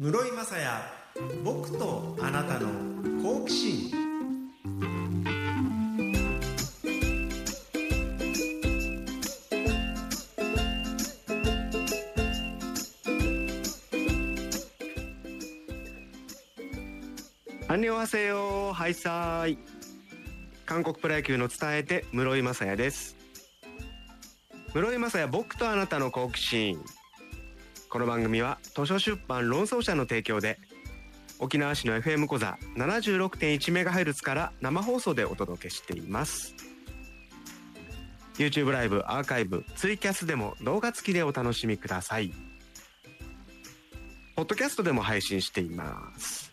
室井雅也僕とあなたの好奇心。アンニョンハセヨハイサイ韓国プロ野球の伝えて室井雅也です。室井雅也僕とあなたの好奇心。この番組は図書出版論争者の提供で沖縄市の FM 講座 76.1MHz から生放送でお届けしています。YouTube ライブアーカイブツイキャスでも動画付きでお楽しみください。ポッドキャストでも配信しています。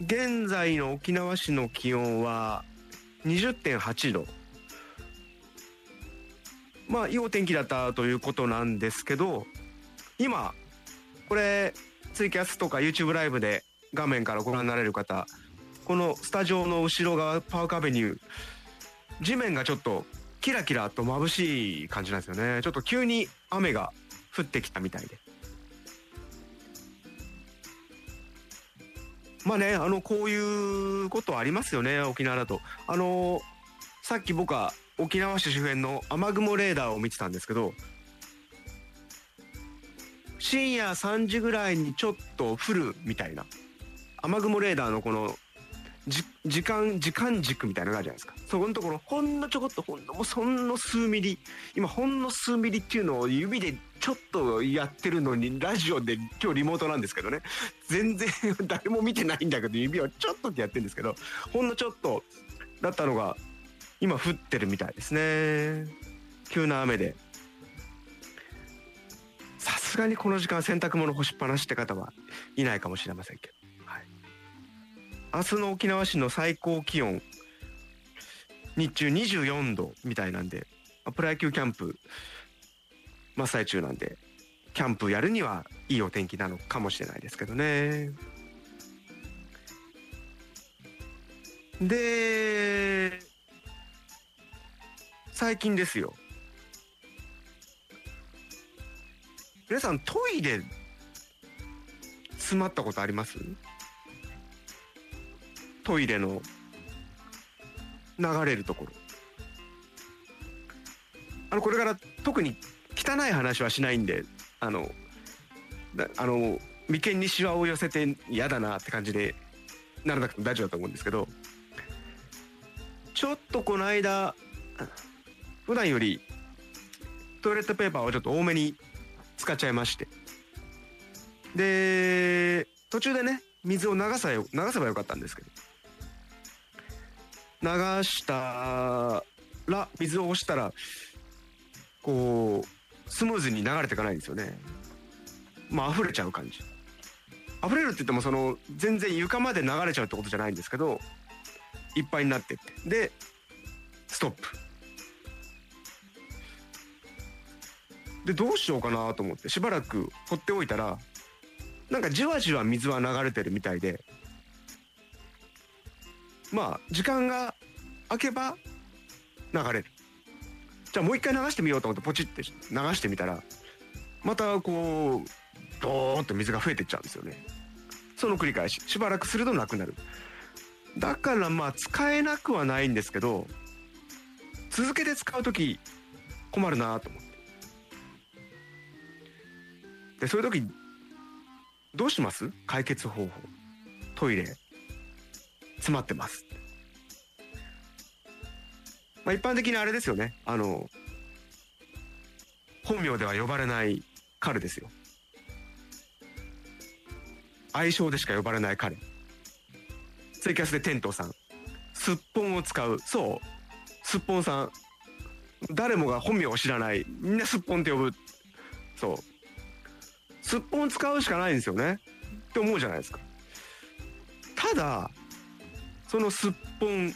現在の沖縄市の気温は20.8度。まあいいお天気だったということなんですけど今これツイキャスとか YouTube ライブで画面からご覧になれる方このスタジオの後ろ側パークアベニュー地面がちょっとキラキラと眩しい感じなんですよね。ちょっと急に雨が降ってきたみたいで。まあねあのこういうことありますよね沖縄だと。あのさっき僕は沖縄市周辺の雨雲レーダーを見てたんですけど深夜3時ぐらいにちょっと降るみたいな雨雲レーダーのこの時間時間軸みたいなのがあるじゃないですか。そこのところほんのちょこっとほんのもうそんの数ミリ今ほんの数ミリっていうのを指でちょっとやってるのにラジオで今日リモートなんですけどね。全然 誰も見てないんだけど指をちょっとってやってるんですけどほんのちょっとだったのが今降ってるみたいですね。急な雨で。さすがにこの時間洗濯物干しっぱなしって方はいないかもしれませんけど、はい、明日の沖縄市の最高気温。日中24度みたいなんでプロ野球キャンプ真っ最中なんでキャンプやるにはいいお天気なのかもしれないですけどね。で最近ですよ。皆さんトイレ詰まったことあります？トイレの流れるところ。あのこれから特に汚い話はしないんであのあの眉間にしわを寄せて嫌だなって感じでならなくても大丈夫だと思うんですけどちょっとこの間普段よりトイレットペーパーをちょっと多めに使っちゃいまして。で途中でね水を流さ流せばよかったんですけど。流したら水を押したらこうスムーズに流れていかないんですよね。まあ溢れちゃう感じ。溢れるって言ってもその全然床まで流れちゃうってことじゃないんですけどいっぱいになってって。でストップ。でどうしようかなと思ってしばらく放っておいたらなんかじわじわ水は流れてるみたいでまあ時間が空けば流れる。じゃあもう一回流してみようと思ってポチって流してみたらまたこうドーンと水が増えてっちゃうんですよね。その繰り返し。しばらくするとなくなる。だからまあ使えなくはないんですけど続けて使う時困るなと思って。でそういう時どうします？解決方法。トイレ。詰まってます。まあ一般的にあれですよね。あの本名では呼ばれない彼ですよ。愛称でしか呼ばれない彼。ツイキャスでテントさん。すっぽんを使う。そう。すっぽんさん。誰もが本名を知らない。みんなすっぽんって呼ぶ。そう。すっぽん使うしかないんですよね。って思うじゃないですか。ただそのすっぽん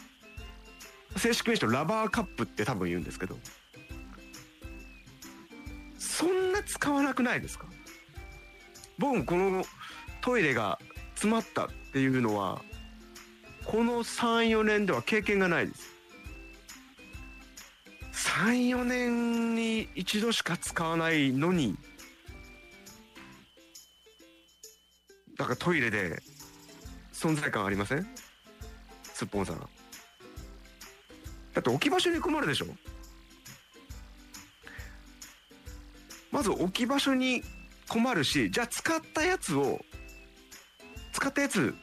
正式名称ラバーカップって多分言うんですけどそんな使わなくないですか？僕もこのトイレが詰まったっていうのはこの34年では経験がないです。34年に一度しか使わないのにだからトイレで存在感ありません？すっぽんさん。だって置き場所に困るでしょ？まず置き場所に困るしじゃあ使ったやつを使ったやつ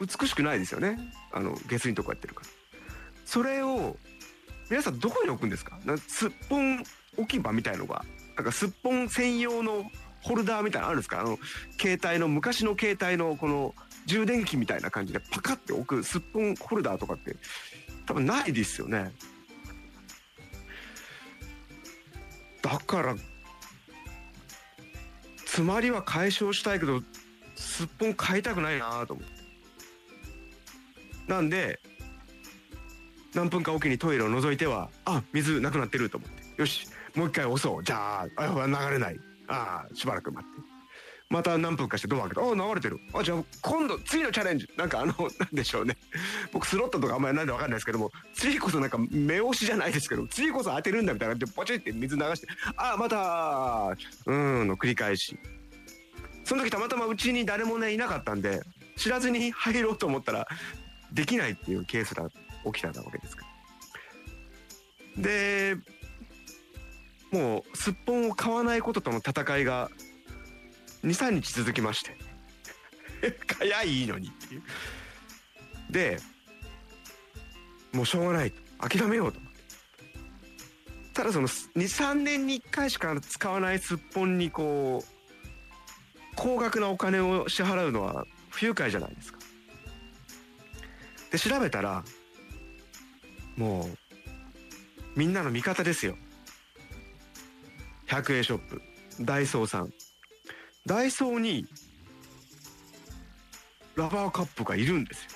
美しくないですよね？あの下水とこやってるから。それを皆さんどこに置くんですか？なすっぽん置き場みたいのがなんかすっぽん専用のホルダーみたいなのあるんですか？あの携帯の昔の携帯のこの充電器みたいな感じでパカって置くすっぽんホルダーとかって多分ないですよね。だから詰まりは解消したいけどすっぽん買いたくないなと思って。なんで何分かおきにトイレを覗いてはあ水なくなってると思って。よしもう一回押そう。じゃああ流れない。ああしばらく待って。また何分かしてドア開けてああ流れてる。あじゃあ今度次のチャレンジ。なんかあの なんでしょうね。僕スロットとかあんまりなんで分かんないですけども次こそなんか目押しじゃないですけど次こそ当てるんだみたいな感じでポチって水流してあまたうんの繰り返し。その時たまたまうちに誰もねいなかったんで知らずに入ろうと思ったらできないっていうケースが起きたわけですから。でもうすっぽんを買わないこととの戦いが23日続きまして。早いのにっていう。でもうしょうがない。と諦めようとただその23年に1回しか使わないすっぽんにこう高額なお金を支払うのは不愉快じゃないですか。で調べたらもうみんなの味方ですよ。100円ショップダイソーさん。ダイソーにラバーカップがいるんですよ。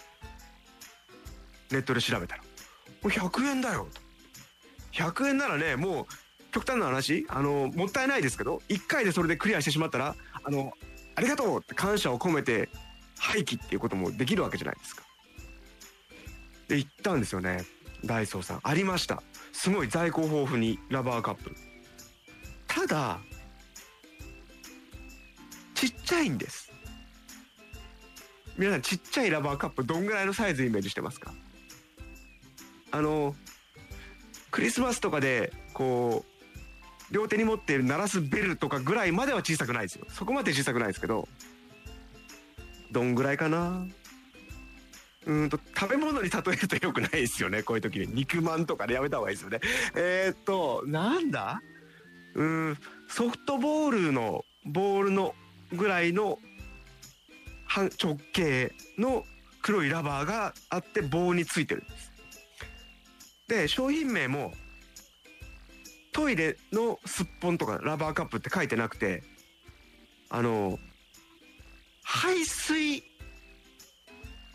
ネットで調べたら。もう100円だよ。と100円ならねもう極端な話あのもったいないですけど1回でそれでクリアしてしまったらあのありがとうって感謝を込めて廃棄っていうこともできるわけじゃないですか。で行ったんですよね。ダイソーさん。ありました。すごい在庫豊富にラバーカップ。ただちっちゃいんです。皆さんちっちゃいラバーカップどんぐらいのサイズイメージしてますか？あのクリスマスとかでこう両手に持って鳴らすベルとかぐらいまでは小さくないですよ。そこまで小さくないですけどどんぐらいかな？うんと食べ物に例えるとよくないですよね。こういう時に肉まんとかでやめた方がいいですよね。えー、っとなんだ？うんソフトボールのボールのぐらいの直径の黒いラバーがあって棒についてるんです。で商品名もトイレのすっぽんとかラバーカップって書いてなくてあの排水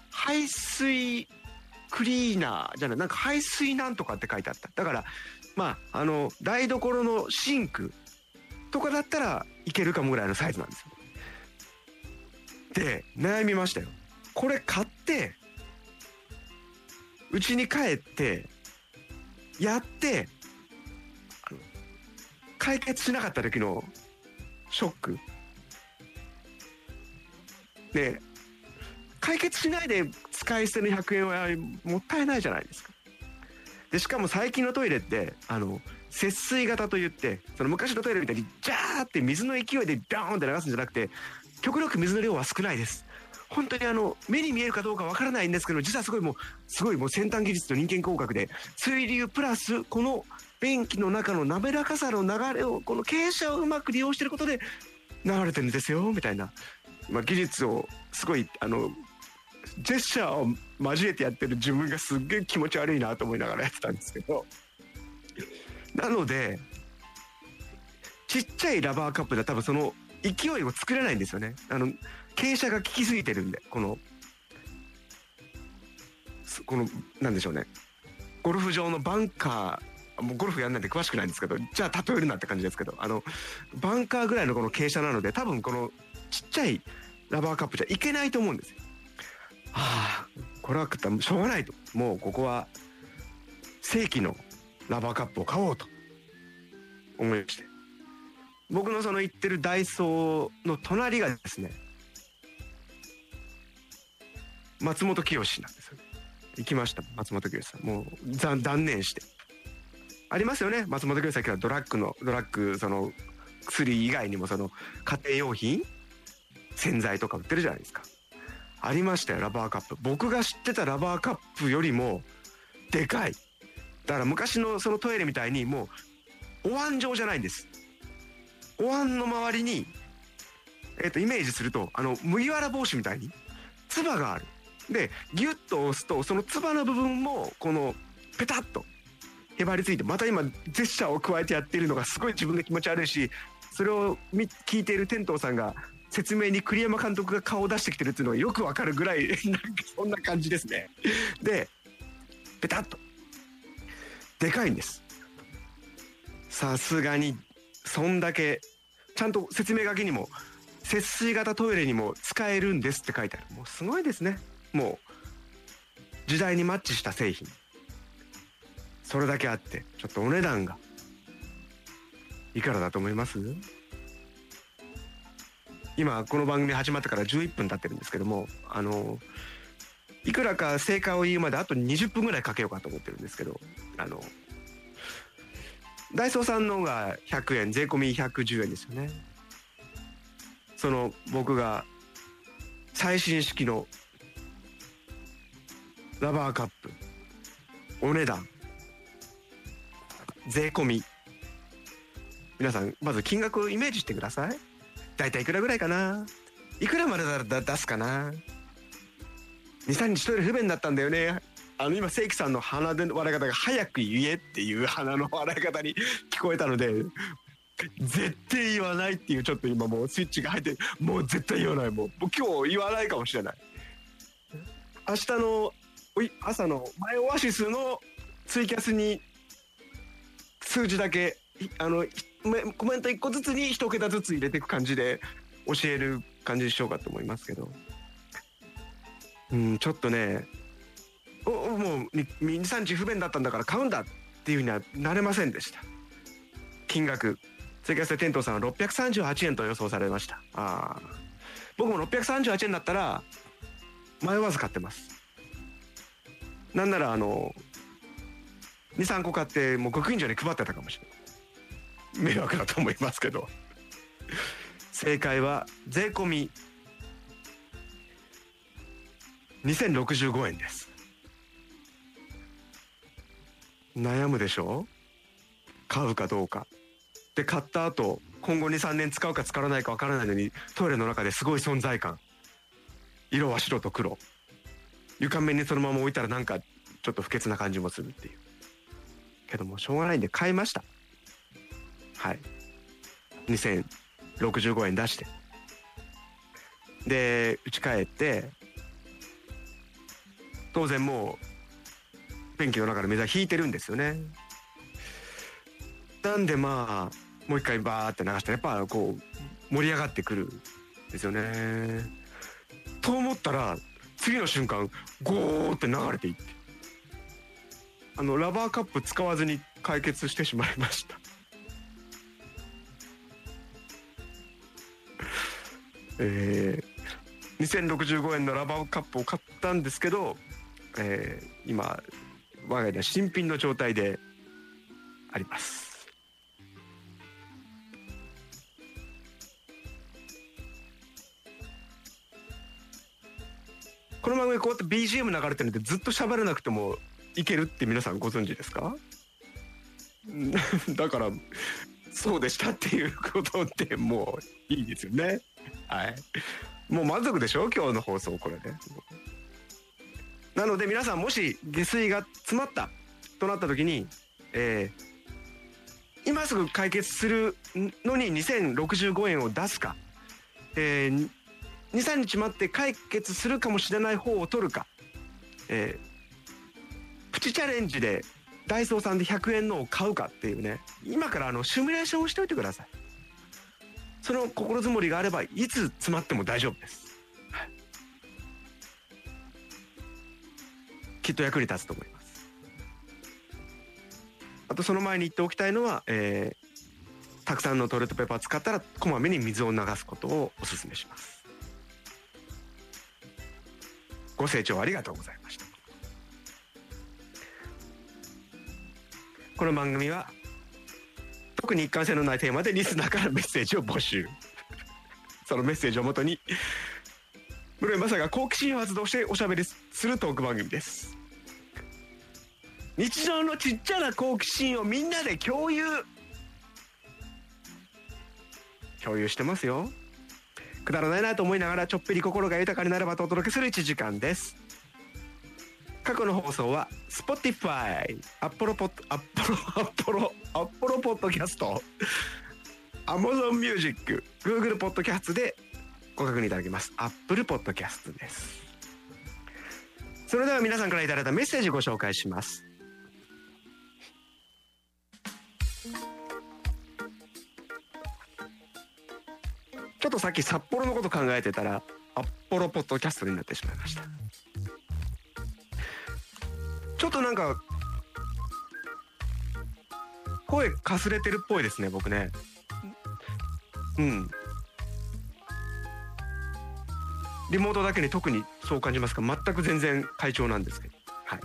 排水クリーナーじゃないなんか排水なんとかって書いてあっただからまああの台所のシンクとかだったらいけるかもぐらいのサイズなんですよ。で悩みましたよ。これ買ってうちに帰ってやって解決しなかった時のショック。で解決しないで使い捨ての100円はもったいないじゃないですか。でしかも最近のトイレってあの節水型といってその昔のトイレみたいにジャーって水の勢いでドーンって流すんじゃなくて極力水の量は少ないです。本当にあの目に見えるかどうかわからないんですけど実はすごいもうすごいもう先端技術と人間工学で水流プラスこの便器の中の滑らかさの流れをこの傾斜をうまく利用してることで流れてるんですよみたいな、まあ、技術をすごいあのジェスチャーを交えてやってる自分がすっげえ気持ち悪いなと思いながらやってたんですけどなのでちっちゃいラバーカップでは多分その勢いを作れないんですよねあの傾斜が効きすぎてるんでこのこのなんでしょうねゴルフ場のバンカーもうゴルフやんないんで詳しくないんですけどじゃあ例えるなって感じですけどあのバンカーぐらいのこの傾斜なので多分このちっちゃいラバーカップじゃいけないと思うんですよ。はあこれは食ったしょうがないと。もうここは正規のラバーカップを買おうと思いまして。僕のその行ってるダイソーの隣がですね松本清なんですよ行きました。松本清さん。もう断断念して。ありますよね。松本清さんはドラッグのドラッグその薬以外にもその家庭用品洗剤とか売ってるじゃないですか。ありましたよラバーカップ。僕が知ってたラバーカップよりもでかい。だから昔のそのトイレみたいにもうお椀状じゃないんです。お椀の周りにえっ、とイメージするとあの麦わら帽子みたいに唾がある。でギュッと押すとその唾の部分もこのペタッとへばりついてまた今ジェスチャーを加えてやっているのがすごい自分で気持ち悪いしそれを聞いている天童さんが説明に栗山監督が顔を出してきてるっていうのがよくわかるぐらい なんかそんな感じですね。でペタッと。でかいんです。さすがにそんだけちゃんと説明書きにも節水型トイレにも使えるんですって書いてある。もうすごいですね。もう時代にマッチした製品。それだけあってちょっとお値段がいくらだと思います？今この番組始まってから11分経ってるんですけどもあのいくらか正解を言うまであと20分ぐらいかけようかと思ってるんですけどあのダイソーさんのが100円税込み110円ですよね。その僕が最新式のラバーカップお値段税込み。皆さんまず金額をイメージしてください。大体いくらぐらいかな？いくらまでだ出すかな？23日トイレ不便だったんだよね。あの今正規さんの鼻で笑い方が早く言えっていう鼻の笑い方に 聞こえたので絶対言わないっていうちょっと今もうスイッチが入ってもう絶対言わない。もう今日言わないかもしれない。明日の朝の前オアシスのツイキャスに数字だけあのコメント1個ずつに1桁ずつ入れていく感じで教える感じにしようかと思いますけど。うんちょっとねおもう23日不便だったんだから買うんだっていうふうにはなれませんでした。金額。ツイキャスでテントさんは638円と予想されました。あ僕も638円だったら迷わず買ってます。なんならあの23個買ってもうご近所に配ってたかもしれない。迷惑だと思いますけど。正解は税込み2065円です。悩むでしょ？買うかどうか。で買った後今後23年使うか使わないかわからないのにトイレの中ですごい存在感。色は白と黒。床面にそのまま置いたらなんかちょっと不潔な感じもするっていう。けどもしょうがないんで買いました。はい。2065円出して。で家帰って。当然もう便器の中の水は引いてるんですよね。なんでまあもう一回バーって流したらやっぱこう盛り上がってくるんですよね。と思ったら次の瞬間ゴーって流れていって。あのラバーカップ使わずに解決してしまいました。えー、2065円のラバーカップを買ったんですけど、えー、今我が家では新品の状態であります。この番組こうやって BGM 流れてるんでずっと喋らなくてもいけるって皆さんご存知ですか？だからそうでしたっていうことでもういいですよね。はい。もう満足でしょ？今日の放送これでなので皆さんもし下水が詰まったとなった時にえー、今すぐ解決するのに2065円を出すか、えー、23日待って解決するかもしれない方を取るか、えー、プチチャレンジでダイソーさんで100円のを買うかっていうね。今からあのシミュレーションをしておいてください。その心づもりがあればいつ詰まっても大丈夫です、はい、きっと役に立つと思います。あとその前に言っておきたいのは、えー、たくさんのトイレットペーパー使ったらこまめに水を流すことをお勧めします。ご清聴ありがとうございました。この番組は特に一貫性のないテーマでリスナーからメッセージを募集。そのメッセージをもとに室井正が好奇心を発動しておしゃべりするトーク番組です。日常のちっちゃな好奇心をみんなで共有。共有してますよ。くだらないなと思いながらちょっぴり心が豊かになればとお届けする1時間です。過去の放送は Spotify、Apollo Pod、Apollo、Apollo、Apollo Podcast、Amazon Music、Google Podcast でご確認いただけます。Apple Podcast です。それでは皆さんからいただいたメッセージご紹介します。ちょっとさっき札幌のこと考えてたらアッポロポッドキャストになってしまいましたちょっとなんか声かすれてるっぽいですね僕ね。うん。リモートだけに特にそう感じますか。全く全然快調なんですけど。はい。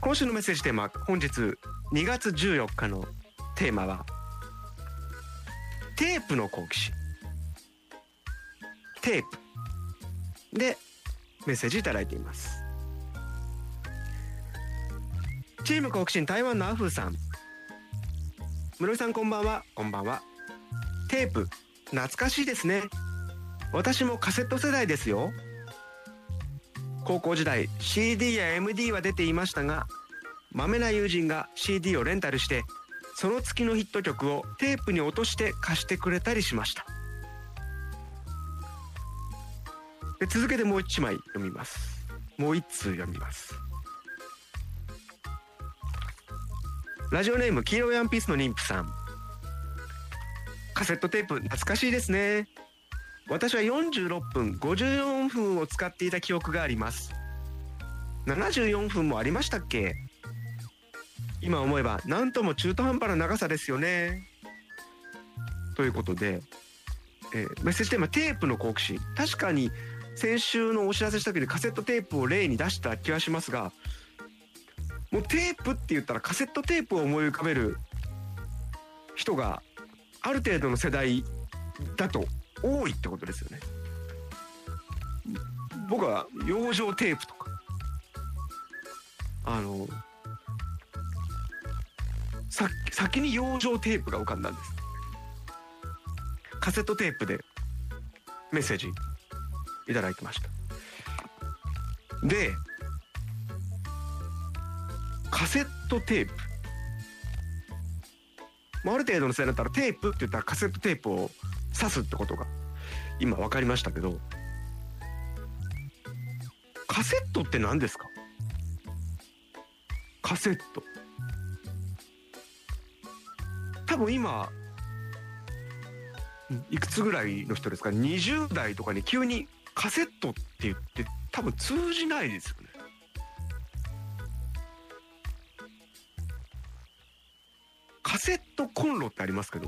今週のメッセージテーマ本日2月14日のテーマはテープの好奇心。テープ。でメッセージいただいています。チーム好奇心台湾のアフーさん。室井さんこんばんは。こんばんは。テープ懐かしいですね。私もカセット世代ですよ。高校時代 CD や MD は出ていましたがまめな友人が CD をレンタルしてその月のヒット曲をテープに落として貸してくれたりしました。で続けてもう一枚読みます。もう一通読みますラジオネーム黄色いワンピースの妊婦さん。カセットテープ懐かしいですね。私は46分54分を使っていた記憶があります。74分もありましたっけ？今思えば何とも中途半端な長さですよね。ということで、えー、メッセージテーマテープの好奇心。確かに先週のお知らせした時にカセットテープを例に出した気がしますがもうテープって言ったらカセットテープを思い浮かべる人がある程度の世代だと多いってことですよね。僕は養生テープとか。あのさ先に養生テープが浮かんだんです。カセットテープでメッセージいただきました。でカセットテープ。ある程度の世代だったらテープって言ったらカセットテープを刺すってことが今分かりましたけど。カセットって何ですか？カセット。多分今いくつぐらいの人ですか？20代とかに急にカセットって言って多分通じないですよ。セットコンロってありますけど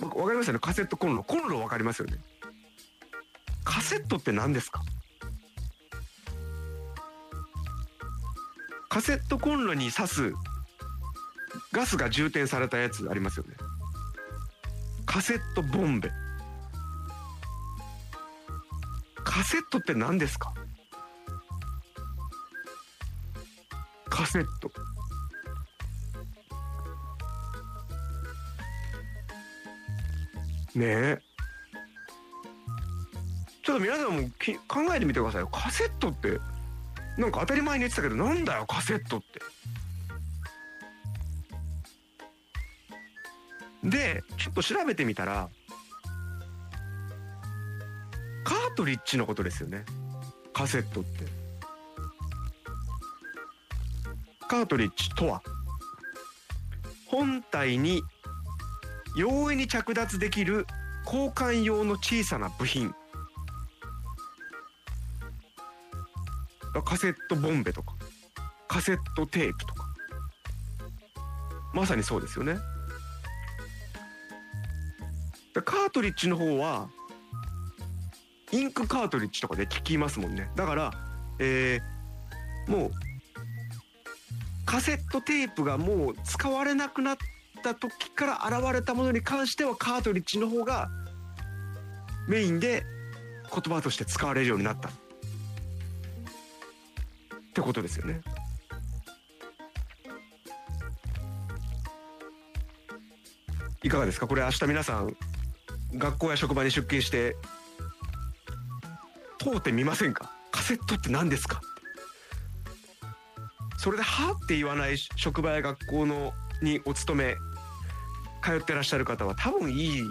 わかりますよね？カセットコンロ。コンロわかりますよね？カセットって何ですか？カセットコンロに刺すガスが充填されたやつありますよね？カセットボンベ。カセットって何ですか？カセット。ね。えちょっと皆さんもき考えてみてくださいよ。カセットってなんか当たり前に言ってたけどなんだよカセットって。でちょっと調べてみたらカートリッジのことですよね。カセットって。カートリッジとは本体に容易に着脱できる交換用の小さな部品。カセットボンベとかカセットテープとか。まさにそうですよね。カートリッジの方はインクカートリッジとかで聞きますもんね。だから、えーもうカセットテープがもう使われなくなった時から現れたものに関してはカートリッジの方がメインで言葉として使われるようになった。ってことですよね。いかがですか？これ明日皆さん学校や職場に出勤して通ってみませんか？カセットって何ですか？それで「は」って言わない職場や学校のにお勤め通ってらっしゃる方は多分いい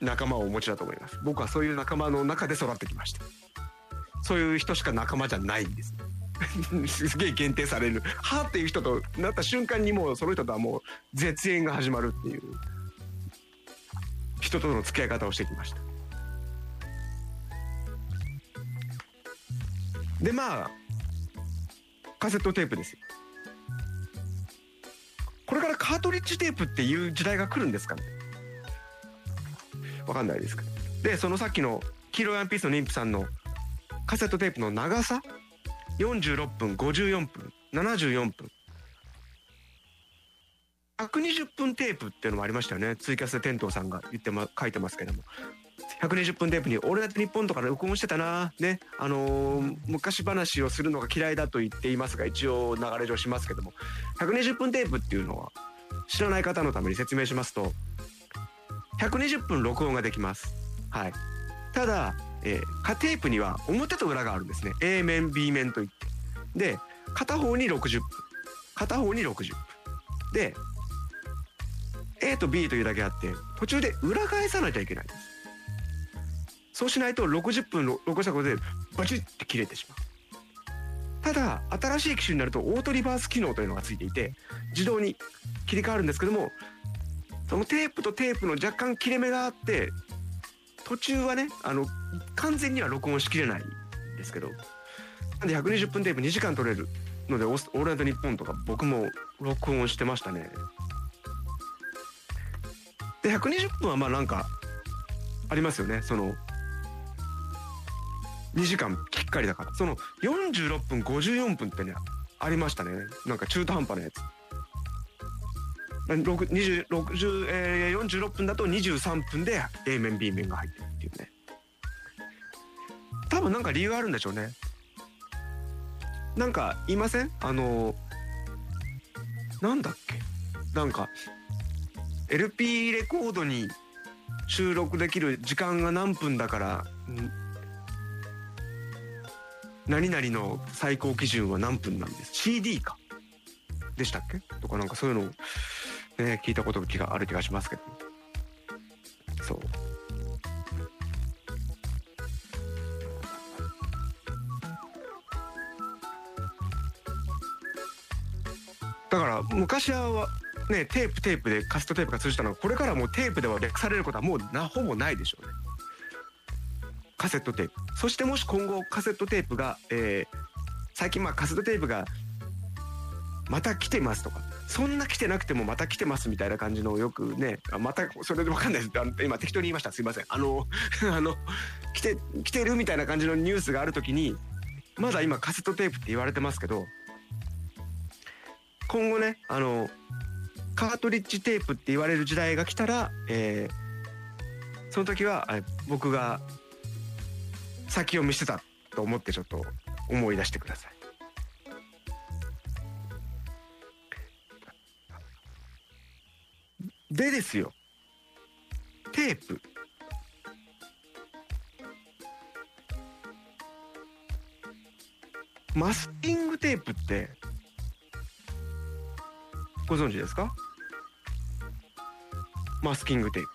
仲間をお持ちだと思います。僕はそういう仲間の中で育ってきました。そういう人しか仲間じゃないんです。すげえ限定される「はあ」っていう人となった瞬間にもうその人とはもう絶縁が始まるっていう。人との付き合い方をしてきました。でまあカセットテープですよ。れからカートリッジテープっていう時代が来るんですかね？わかんないですけど。でそのさっきの黄色いワンピースの妊婦さんのカセットテープの長さ？46分54分74分。120分テープっていうのもありましたよね。ツイキャスで天童さんが言って、ま、書いてますけども。120分テープに「俺だって日本とかで録音してたな」ねあのー昔話をするのが嫌いだと言っていますが一応流れ上しますけども。120分テープっていうのは知らない方のために説明しますと120分録音ができます。はい。ただ、えー、カテープには表と裏があるんですね。A 面 B 面といって。で片方に60分。片方に60分。で A と B というだけあって途中で裏返さなきゃいけないんです。そうしないと60分録したことでバチッて切れてしまう。ただ新しい機種になるとオートリバース機能というのがついていて自動に切り替わるんですけどもそのテープとテープの若干切れ目があって途中はねあの完全には録音しきれないんですけどなんで120分テープ2時間取れるので「オールナイトニッポン」とか僕も録音してましたね。で120分はまあなんかありますよね。その2時間きっかりだから。その46分54分ってねありましたね。なんか中途半端なやつ。6 20 60えー、46分だと23分で A 面 B 面が入ってるっていうね。多分なんか理由あるんでしょうね。なんか言いません？あのなんだっけ？なんか LP レコードに収録できる時間が何分だから何々の最高基準は何分なんです？CD か。でしたっけ？とかなんかそういうのをね聞いたことが気がある気がしますけど。そう。だから昔はねテープテープでカセットテープが通じたのがこれからもうテープでは略されることはもうなほぼないでしょうね。カセットテープ。そしてもし今後カセットテープが、えー最近まあカセットテープがまた来てますとかそんな来てなくてもまた来てますみたいな感じのよくねまたそれで分かんないです。今適当に言いました。すいません。あの あの来て来てるみたいな感じのニュースがある時にまだ今カセットテープって言われてますけど今後ねあのカートリッジテープって言われる時代が来たら、えーその時は僕が先を見せてたと思ってちょっと思い出してください。でですよ。テープ。マスキングテープってご存知ですか？マスキングテープ。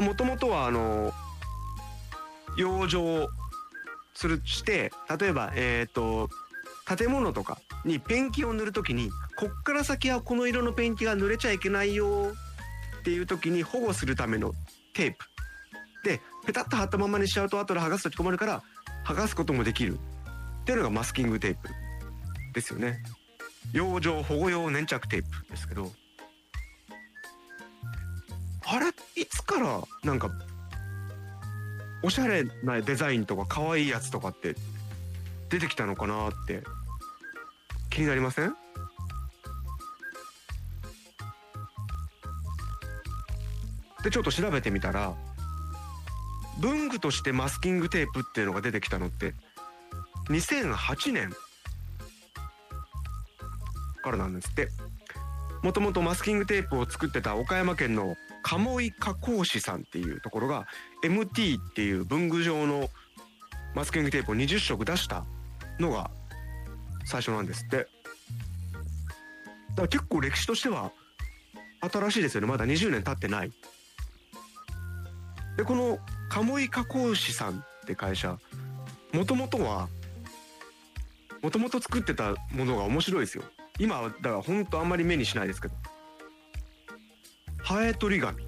もともとはあの養生するして例えばえっ、と建物とかにペンキを塗るときにこっから先はこの色のペンキが塗れちゃいけないよっていう時に保護するためのテープ。でペタッと貼ったままにしちゃうと後で剥がすと困るから剥がすこともできる。っていうのがマスキングテープですよね。養生保護用粘着テープですけど。からなんかおしゃれなデザインとか可愛いやつとかって出てきたのかなって気になりません？でちょっと調べてみたら文具としてマスキングテープっていうのが出てきたのって2008年からなんですって。もともとマスキングテープを作ってた岡山県の鴨井加工士さんっていうところが MT っていう文具状のマスキングテープを20色出したのが最初なんですって。だから結構歴史としては新しいですよね。まだ20年経ってない。でこの鴨井加工士さんって会社もともとはもともと作ってたものが面白いですよ。今はだからほんとあんまり目にしないですけど。ハエ取り紙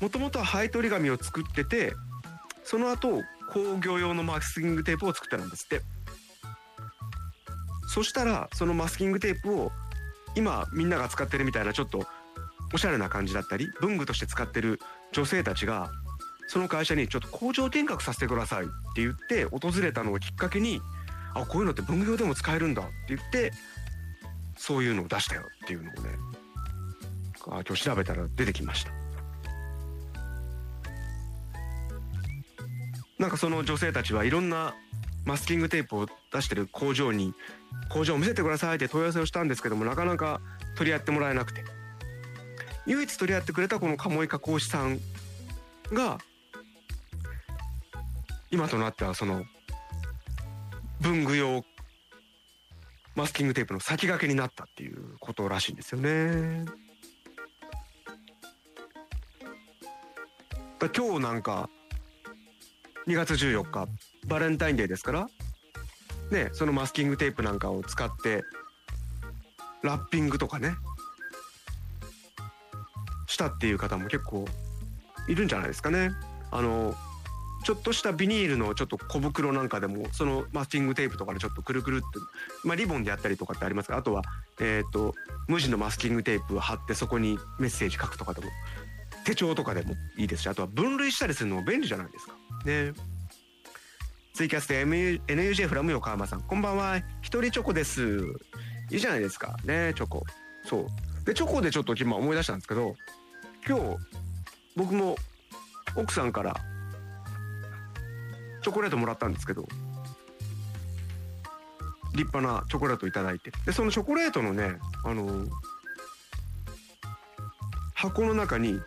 もともとはハエ取り紙を作っててその後工業用のマスキングテープを作ったんですって。そしたらそのマスキングテープを今みんなが使ってるみたいなちょっとおしゃれな感じだったり文具として使ってる女性たちがその会社にちょっと工場見学させてくださいって言って訪れたのをきっかけにあこういうのって文具用でも使えるんだって言ってそういうのを出したよっていうのをねあ今日調べたら出てきました。なんかその女性たちはいろんなマスキングテープを出してる工場に工場を見せてくださいって問い合わせをしたんですけどもなかなか取り合ってもらえなくて。唯一取り合ってくれたこの鴨井加工士さんが今となってはその文具用マスキングテープの先駆けになったっていうことらしいんですよね。今日なんか2月14日バレンタインデーですからねそのマスキングテープなんかを使ってラッピングとかねしたっていう方も結構いるんじゃないですかね。あのちょっとしたビニールのちょっと小袋なんかでもそのマスキングテープとかでちょっとくるくるって、まあ、リボンでやったりとかってありますがあとは、えーと、無地のマスキングテープを貼ってそこにメッセージ書くとかでも手帳とかでもいいですしあとは分類したりするのも便利じゃないですか。ね。ツイキャスで NUJ フラム横浜さんこんばんは。一人チョコです。いいじゃないですか。ねチョコ。そう。でチョコでちょっと今思い出したんですけど今日僕も奥さんからチョコレートもらったんですけど立派なチョコレート頂いて。でそのチョコレートのねあの箱の中に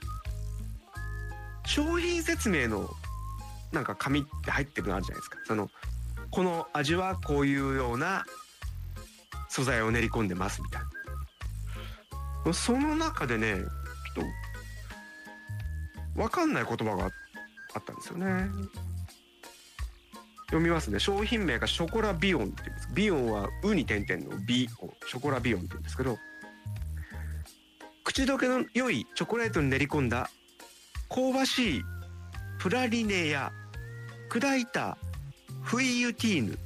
商品説明のなんか紙って入ってるのあるじゃないですか。そのこの味はこういうような素材を練り込んでますみたいな。その中でねちょっと分かんない言葉があったんですよね。読みますね。商品名がショコラビオンって言うんです。ビオンはウに点々のビオン。ショコラビオンって言うんですけど口どけの良いチョコレートに練り込んだ香ばしいプラリネや砕いたフイユティーヌ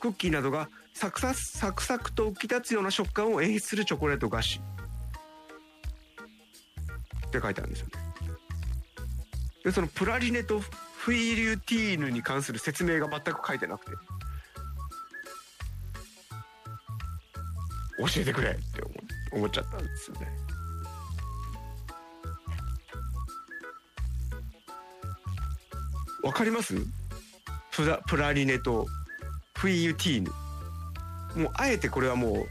クッキーなどがサクササクサクと浮き立つような食感を演出するチョコレート菓子。って書いてあるんですよね。でそのプラリネとフイリュティーヌに関する説明が全く書いてなくて。教えてくれって思っちゃったんですよね。わかります？プラプラリネとフイユティーヌ。もうあえてこれはもう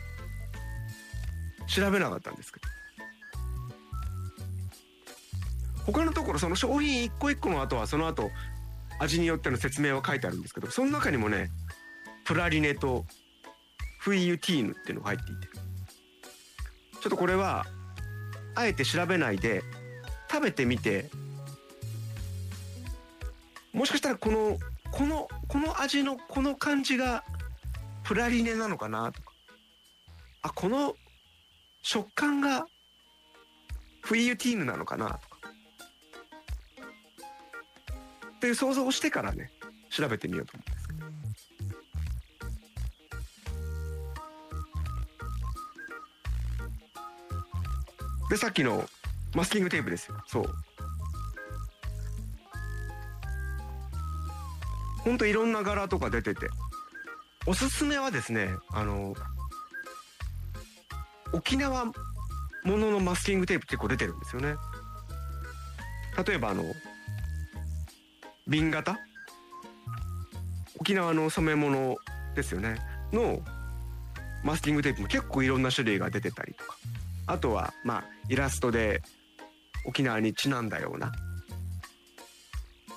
調べなかったんですけど。他のところその商品一個一個の後はその後味によっての説明は書いてあるんですけどその中にもねプラリネとフイユティーヌっていうのが入っていて。ちょっとこれはあえて調べないで食べてみてもしかしたらこのこのこの味のこの感じがプラリネなのかな？とかあこの食感がフイユティーヌなのかな？とかっていう想像をしてからね調べてみようと思うんです。でさっきのマスキングテープですよ。そう。ほんといろんな柄とか出てて。おすすめはですねあの沖縄もののマスキングテープ結構出てるんですよね。例えばあの瓶型？沖縄の染め物ですよね。のマスキングテープも結構いろんな種類が出てたりとか。あとはまあイラストで沖縄にちなんだような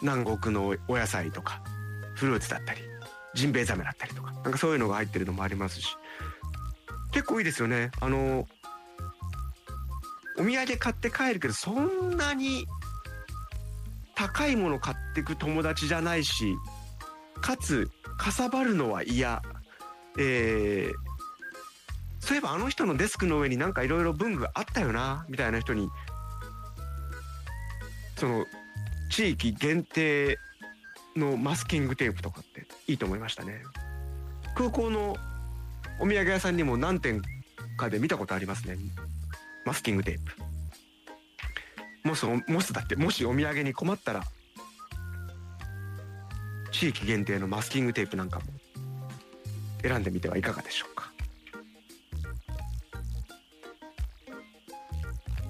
南国のお野菜とか。フルーツだったりジンベエザメだったりとかなんかそういうのが入ってるのもありますし。結構いいですよね。あのお土産買って帰るけどそんなに高いもの買ってく友達じゃないしかつかさばるのは嫌。えー、そういえばあの人のデスクの上になんかいろいろ文具あったよなみたいな人にその地域限定のマスキングテープとかっていいと思いましたね。空港のお土産屋さんにも何点かで見たことありますね。マスキングテープ。もしもしだってもしお土産に困ったら地域限定のマスキングテープなんかも選んでみてはいかがでしょうか。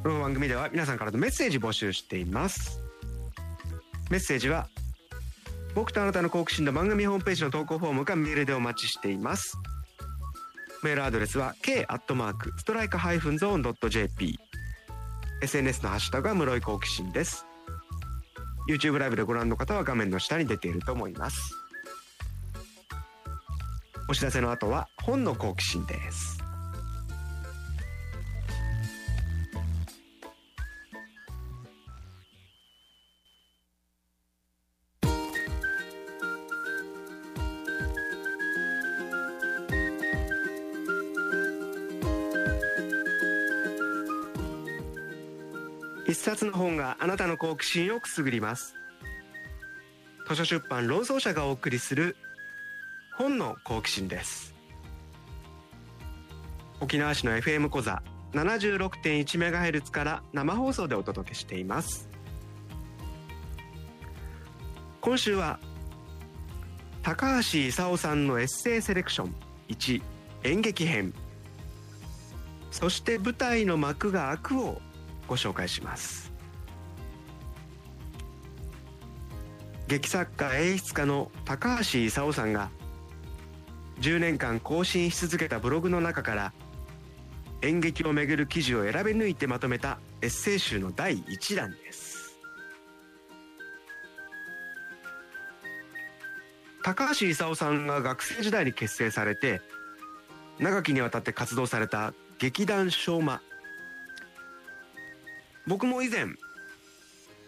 この番組では皆さんからのメッセージ募集しています。メッセージは僕とあなたの好奇心の番組ホームページの投稿フォームかメールでお待ちしています。メールアドレスは k アットマークストライクハイフンゾーンドット JP SNS のハッシュタグは室井好奇心です。YouTube ライブでご覧の方は画面の下に出ていると思います。お知らせの後は本の好奇心です。冊の本があなたの好奇心をくすぐります。図書出版論争者がお送りする本の好奇心です。沖縄市の FM 講座 76.1MHz から生放送でお届けしています。今週は高橋勲さんのエッセイセレクション1演劇編。そして舞台の幕が開くをご紹介します。劇作家演出家の高橋勲さんが10年間更新し続けたブログの中から演劇をめぐる記事を選び抜いてまとめたエッセイ集の第1弾です。高橋勲さんが学生時代に結成されて長きにわたって活動された劇団昭和僕も以前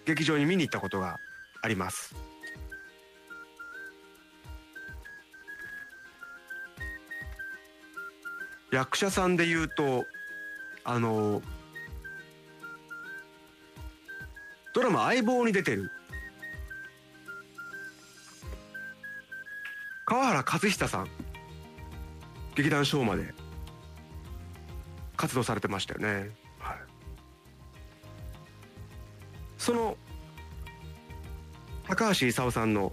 劇場に見に行ったことがあります。役者さんで言うとあのドラマ「相棒」に出てる川原和久さん劇団昭和で活動されてましたよね、その高橋勲さんの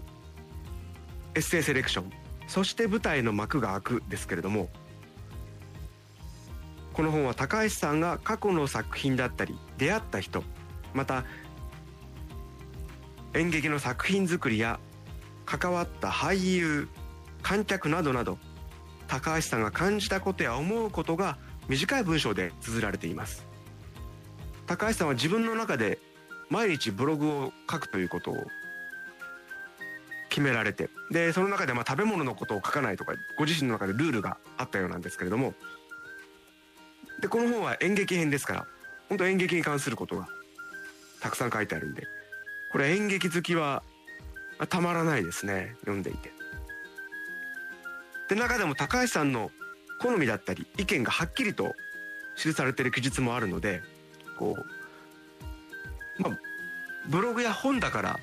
エッセイセレクションそして舞台の幕が開くですけれどもこの本は高橋さんが過去の作品だったり出会った人また演劇の作品作りや関わった俳優観客などなど高橋さんが感じたことや思うことが短い文章で綴られています。高橋さんは自分の中で毎日ブログを書くということを決められてでその中でまあ食べ物のことを書かないとかご自身の中でルールがあったようなんですけれどもでこの本は演劇編ですから本当演劇に関することがたくさん書いてあるんでこれ演劇好きはたまらないですね読んでいて。で中でも高橋さんの好みだったり意見がはっきりと記されてる記述もあるのでこうまあブログや本だから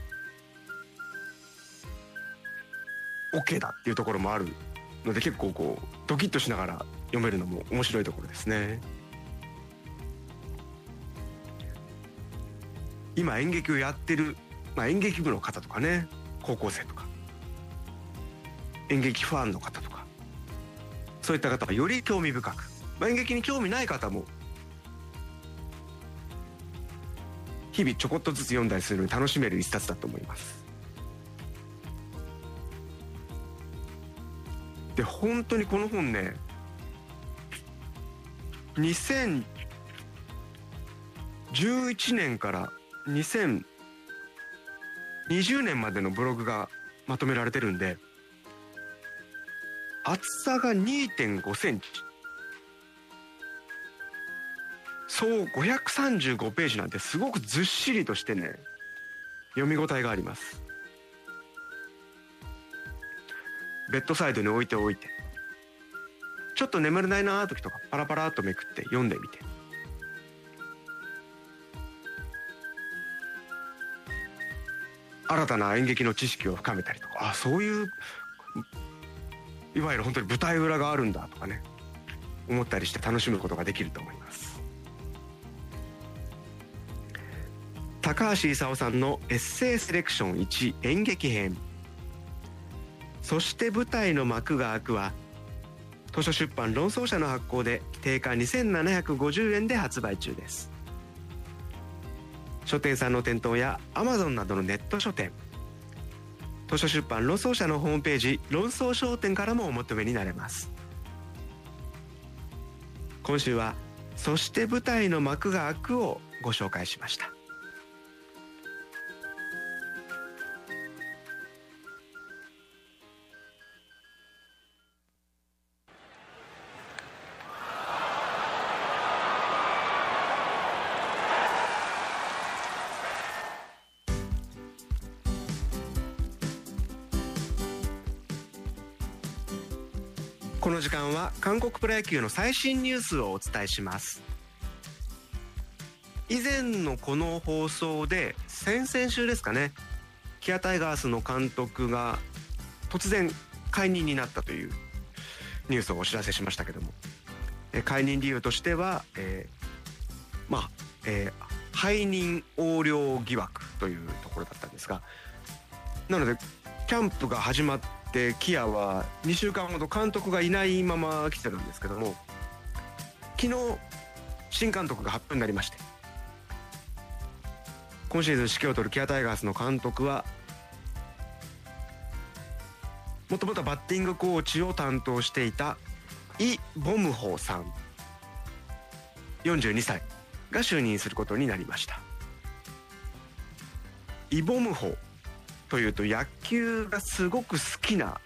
OK だっていうところもあるので結構こうドキッとしながら読めるのも面白いところですね。今演劇をやってる、まあ、演劇部の方とかね高校生とか演劇ファンの方とかそういった方がより興味深く、まあ、演劇に興味ない方も日々ちょこっとずつ読んだりするのに楽しめる一冊だと思います。で本当にこの本ね2011年から2020年までのブログがまとめられてるんで厚さが2.5センチ。そう535ページなんてすごくずっしりとしてね読み応えがあります。ベッドサイドに置いておいてちょっと眠れないなー時とかパラパラっとめくって読んでみて。新たな演劇の知識を深めたりとかあそういういわゆる本当に舞台裏があるんだとかね思ったりして楽しむことができると思います。高橋勲さんのエッセイセレクション1演劇編。そして舞台の幕が開くは図書出版論争者の発行で定価2750円で発売中です。書店さんの店頭やアマゾンなどのネット書店。図書出版論争者のホームページ論争商店からもお求めになれます。今週は「そして舞台の幕が開く」をご紹介しました。韓国プロ野球の最新ニュースをお伝えします。以前のこの放送で先々週ですかねキアタイガースの監督が突然解任になったというニュースをお知らせしましたけどもえ解任理由としては、えーまあ、えー背任横領疑惑というところだったんですがなのでキャンプが始まってキアは2週間ほど監督がいないまま来てたんですけども昨日新監督が発表になりまして今シーズン指揮を執るキアタイガースの監督はもともとバッティングコーチを担当していたイ・ボムホーさん42歳が就任することになりました。イ・ボムホーというと野球がすごく好きな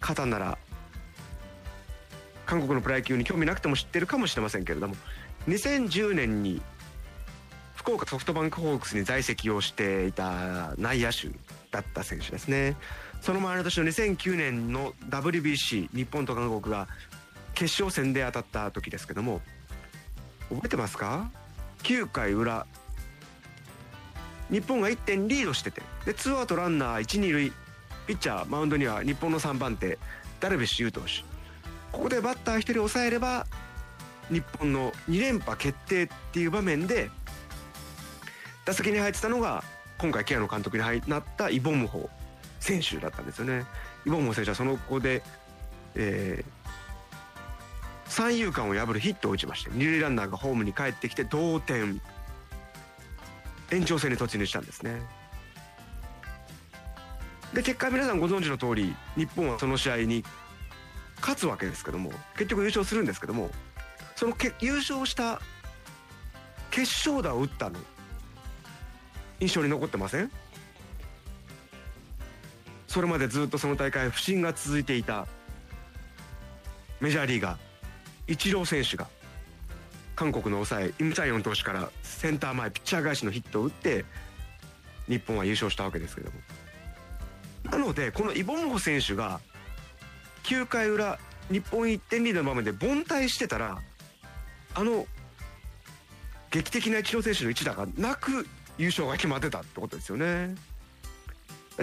方なら韓国のプロ野球に興味なくても知ってるかもしれませんけれども2010年に福岡ソフトバンクホークスに在籍をしていた内野手だった選手ですね。その前の年の2009年の WBC 日本と韓国が決勝戦で当たった時ですけども覚えてますか？9回裏日本が1点リードしててでツーアウトランナー1、2塁。ピッチャーマウンドには日本の3番手ダルビッシュ有投手。ここでバッター1人抑えれば日本の2連覇決定っていう場面で打席に入ってたのが今回ケアの監督になったイボムホ選手だったんですよね。イボムホ選手はその子で、えー、三遊間を破るヒットを打ちまして二塁ランナーがホームに帰ってきて同点。延長戦に突入したんですね。で結果皆さんご存知の通り日本はその試合に勝つわけですけども結局優勝するんですけどもそのけ優勝した決勝打を打ったの印象に残ってません？それまでずっとその大会不振が続いていたメジャーリーガーイチロー選手が韓国の抑えイム・チャイヨン投手からセンター前ピッチャー返しのヒットを打って日本は優勝したわけですけども。なのでこのイボンホ選手が9回裏日本1点リードの場面で凡退してたらあの劇的なイチロー選手の一打がなく優勝が決まってたってことですよね。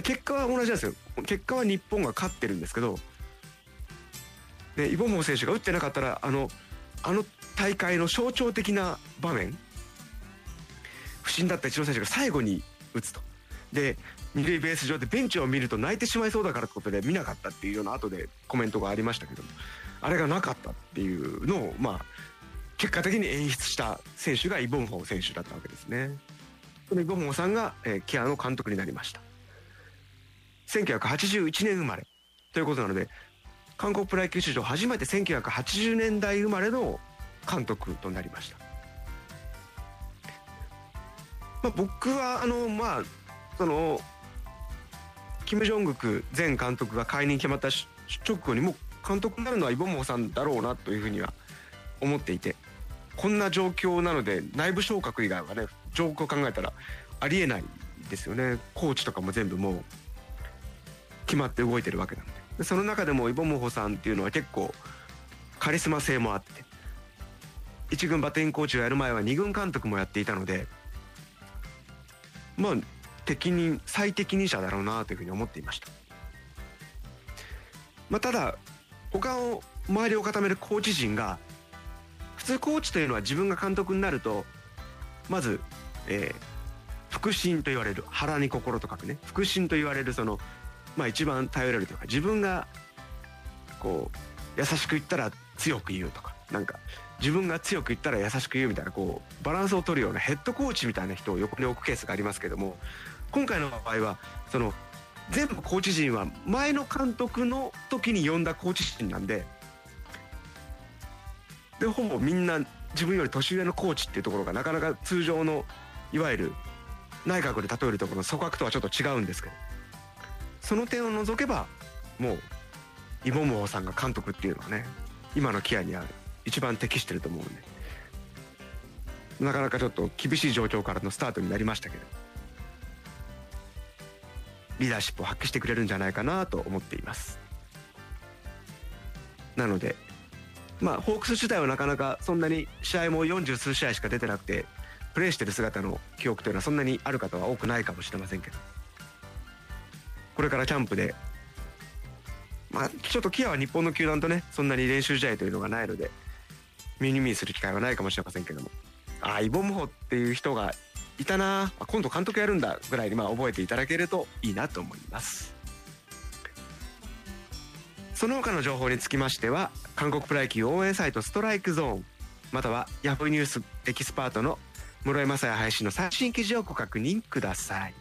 結果は同じなんですよ。結果は日本が勝ってるんですけどでイボンホ選手が打ってなかったらあのあの大会の象徴的な場面不審だったイチロー選手が最後に打つとで二塁ベース上でベンチを見ると泣いてしまいそうだからってことで見なかったっていうような後でコメントがありましたけどもあれがなかったっていうのをまあ結果的に演出した選手がイ・ボンホー選手だったわけですね。そのイ・ボンホさんが、えー、キアの監督になりました。1981年生まれということなので韓国プロ野球史上初めて1980年代生まれの監督となりました。まあ、僕はあのまあそのキム・ジョングク前監督が解任決まった直後にもう監督になるのはイ・ボンホさんだろうなというふうには思っていてこんな状況なので内部昇格以外はね状況を考えたらありえないですよねコーチとかも全部もう決まって動いてるわけなのでその中でもイボモホさんっていうのは結構カリスマ性もあって一軍バッテンコーチをやる前は二軍監督もやっていたのでまあ適任最適任者だろうなというふうに思っていました。まあ、ただ他を周りを固めるコーチ陣が普通コーチというのは自分が監督になるとまず、えー、腹心と言われる腹に心と書くね腹心と言われるそのまあ一番頼れるというか自分がこう優しく言ったら強く言うとかなんか自分が強く言ったら優しく言うみたいなこうバランスを取るようなヘッドコーチみたいな人を横に置くケースがありますけども今回の場合はその全部コーチ陣は前の監督の時に呼んだコーチ陣なんででほぼみんな自分より年上のコーチっていうところがなかなか通常のいわゆる内閣で例えるところの組閣とはちょっと違うんですけどその点を除けばもうイボモーさんが監督っていうのはね今のキアにある。一番適してると思うんでなかなかちょっと厳しい状況からのスタートになりましたけど。リーダーシップを発揮してくれるんじゃないかなと思っています。なのでまあホークス自体はなかなかそんなに試合も40数試合しか出てなくてプレーしてる姿の記憶というのはそんなにある方は多くないかもしれませんけど。これからキャンプでまあちょっとキアは日本の球団とねそんなに練習試合というのがないのでミニミニする機会はないかもしれませんけども。ああイボムホっていう人がいたな。今度監督やるんだぐらいにまあ覚えていただけるといいなと思います。その他の情報につきましては韓国プロ野球応援サイトストライクゾーンまたはヤフーニュースエキスパートの室井雅也配信の最新記事をご確認ください。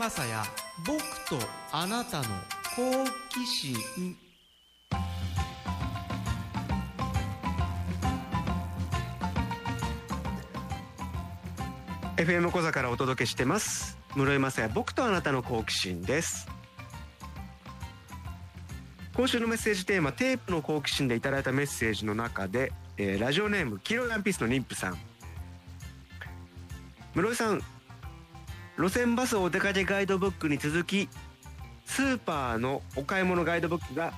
雅也僕とあなたの好奇心。FM 小座からお届けしてます。室井雅也僕とあなたの好奇心です。今週のメッセージテーマテープの好奇心でいただいたメッセージの中で、えー、ラジオネーム黄色いワンピースの妊婦さん。室井さん路線バスお出かけガイドブックに続きスーパーのお買い物ガイドブックが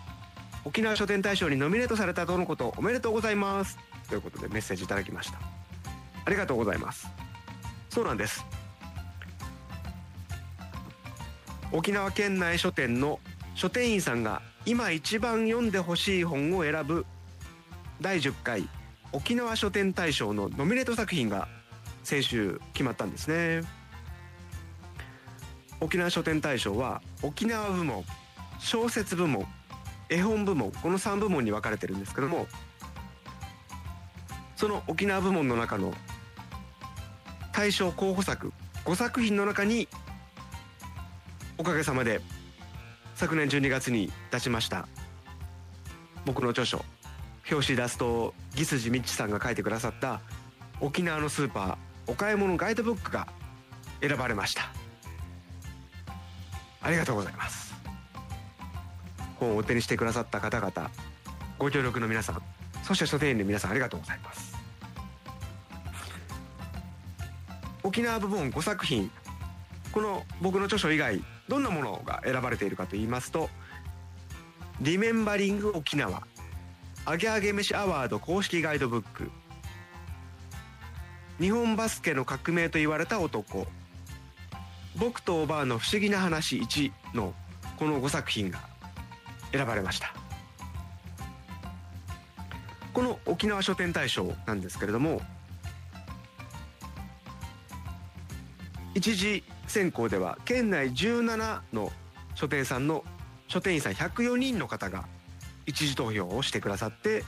沖縄書店大賞にノミネートされたとのことおめでとうございます。ということでメッセージいただきました。ありがとうございます。そうなんです。沖縄県内書店の書店員さんが今一番読んでほしい本を選ぶ第10回沖縄書店大賞のノミネート作品が先週決まったんですね。沖縄書店大賞は沖縄部門小説部門絵本部門この3部門に分かれてるんですけどもその沖縄部門の中の大賞候補作5作品の中におかげさまで昨年12月に出しました僕の著書表紙出すとギスジミッチさんが書いてくださった沖縄のスーパーお買い物ガイドブックが選ばれました。ありがとうございます。本をお手にしてくださった方々ご協力の皆さんそして書店員の皆さんありがとうございます。沖縄部門5作品この僕の著書以外どんなものが選ばれているかと言いますと「リメンバリング沖縄」「あげあげ飯アワード公式ガイドブック」「日本バスケの革命と言われた男」僕とおばあの不思議な話1のこの5作品が選ばれましたこの沖縄書店大賞なんですけれども一次選考では県内17の書店さんの書店員さん104人の方が一次投票をしてくださって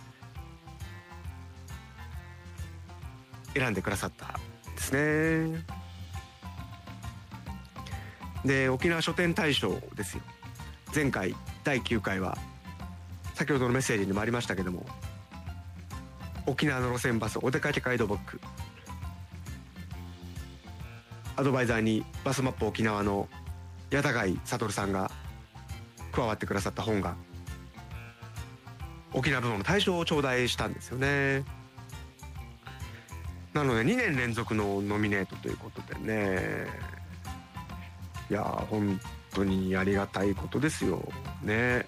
選んでくださったんですね。で沖縄書店大賞ですよ。前回第9回は先ほどのメッセージにもありましたけども沖縄の路線バスお出かけガイドブック。アドバイザーにバスマップ沖縄の矢田貝悟さんが加わってくださった本が沖縄部門の大賞を頂戴したんですよね。なので2年連続のノミネートということでね。いや本当にありがたいことですよ。ね。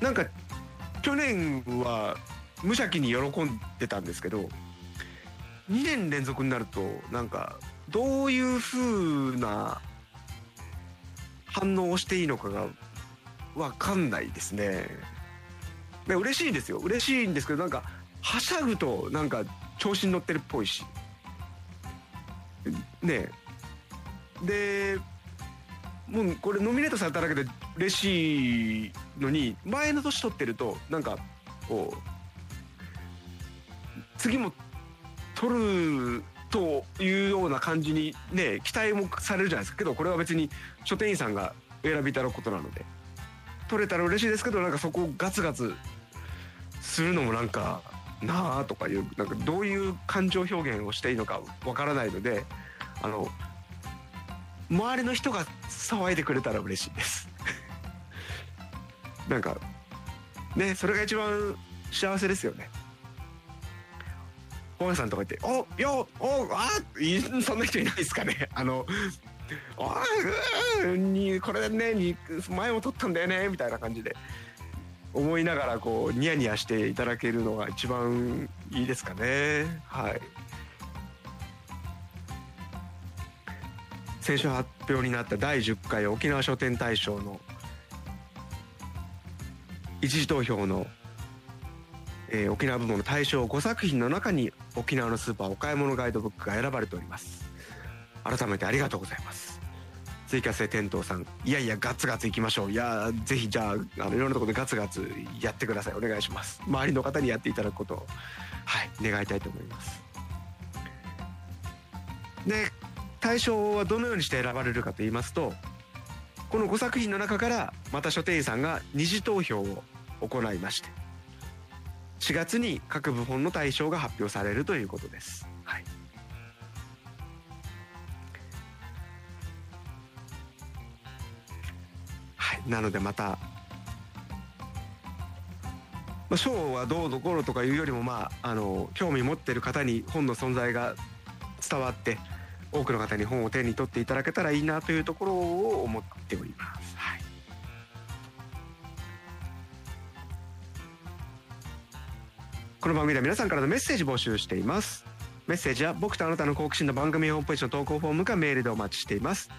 なんか去年は無邪気に喜んでたんですけど2年連続になるとなんかどういう風な反応をしていいのかが分かんないですね。ね嬉しいですよ。嬉しいんですけどなんかはしゃぐとなんか調子に乗ってるっぽいし。ね。でもうこれノミネートされただけで嬉しいのに前の年取ってるとなんかこう次も取るというような感じにね期待もされるじゃないですか。けどこれは別に書店員さんが選びただくことなので。取れたら嬉しいですけどなんかそこをガツガツするのもなんかなあとかいうなんかどういう感情表現をしていいのかわからないのであの周りの人が騒いでくれたら嬉しいです。なんかねそれが一番幸せですよね。本屋さんとか言って「およおあいそんな人いないですかね？あのあうにこれねに前も撮ったんだよね？みたいな感じで思いながらこうニヤニヤしていただけるのが一番いいですかね。はい。先週発表になった第10回沖縄書店大賞の一次投票の、えー、沖縄部門の大賞5作品の中に沖縄のスーパーお買い物ガイドブックが選ばれております。改めてありがとうございます。ツイキャスで店頭さんいやいやガツガツいきましょう。いやぜひじゃああのいろんなところでガツガツやってください。お願いします。周りの方にやっていただくことをはい願いたいと思います。で対象はどのようにして選ばれるかと言いますとこの5作品の中からまた書店員さんが二次投票を行いまして4月に各部門の対象が発表されるということです。はいはい、なのでまた、まあ、賞はどうのこうのとかいうよりも、まあ、あの興味持ってる方に本の存在が伝わって多くの方に本を手に取っていただけたらいいなというところを思っております。はい。この番組では皆さんからのメッセージ募集しています。メッセージは僕とあなたの好奇心の番組ホームページの投稿フォームかメールでお待ちしています。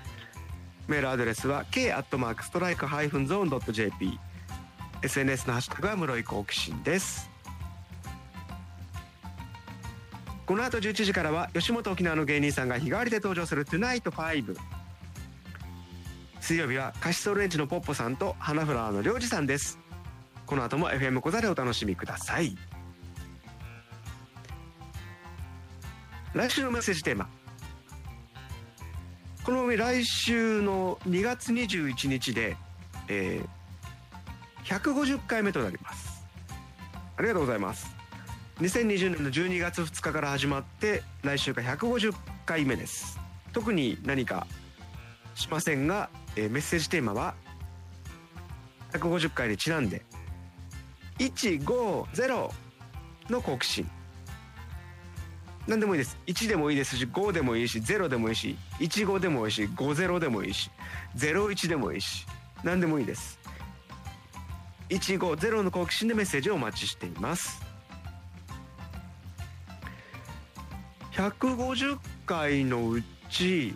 メールアドレスは k アットマークストライクハイフンゾーンドット JP SNS のハッシュタグは室井好奇心です。この後11時からは吉本沖縄の芸人さんが日替わりで登場する「Tonight5」水曜日はカシスオレンジのポッポさんと花フラワーのりょうじさんです。この後も FM 小座でお楽しみください。来週のメッセージテーマ。この来週の2月21日で、えー、150回目となります。ありがとうございます。2020年の12月2日から始まって来週が150回目です。特に何かしませんが、えー、メッセージテーマは150回にちなんで150の好奇心。何でもいいです。1でもいいですし5でもいいし0でもいいし15でもいいし50でもいいし01でもいいし何でもいいです。150の好奇心でメッセージをお待ちしています。150回のうち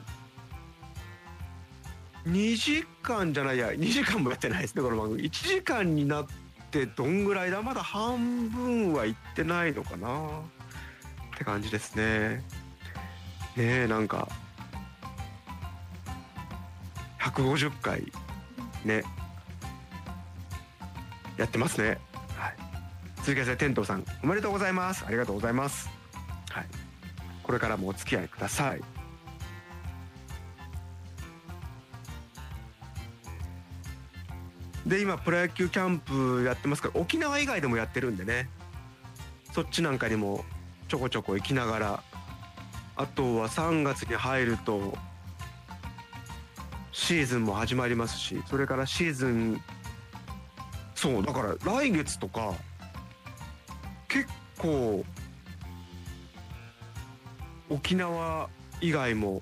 2時間じゃないや2時間もやってないですねこの番組。1時間になってどんぐらいだ？まだ半分はいってないのかな？って感じですね。ねえなんか150回ね。やってますね。はい。続きまして天童さん。おめでとうございます。ありがとうございます。これからもお付き合いください。で今プロ野球キャンプやってますから沖縄以外でもやってるんでね。そっちなんかにもちょこちょこ行きながら。あとは3月に入るとシーズンも始まりますしそれからシーズンそうだから来月とか結構沖縄以外も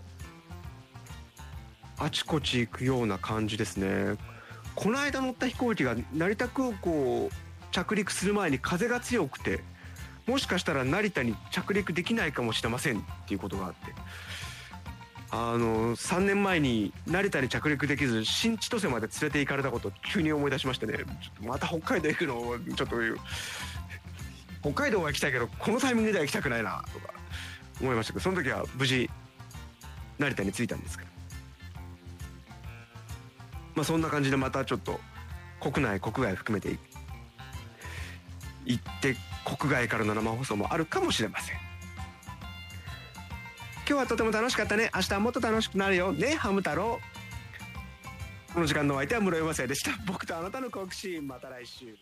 あちこち行くような感じですね。この間乗った飛行機が成田空港着陸する前に風が強くてもしかしたら成田に着陸できないかもしれませんっていうことがあって。あの3年前に成田に着陸できず新千歳まで連れて行かれたことを急に思い出しましてね。ちょっとまた北海道行くのちょっと北海道は行きたいけどこのタイミングでは行きたくないなとか。思いましたけどその時は無事成田に着いたんですけどまあそんな感じでまたちょっと国内国外含めて行って国外からの生放送もあるかもしれません。今日はとても楽しかったね。明日はもっと楽しくなるよ。ねハム太郎。この時間のお相手は室井雅也でした。僕とあなたの好奇心。また来週。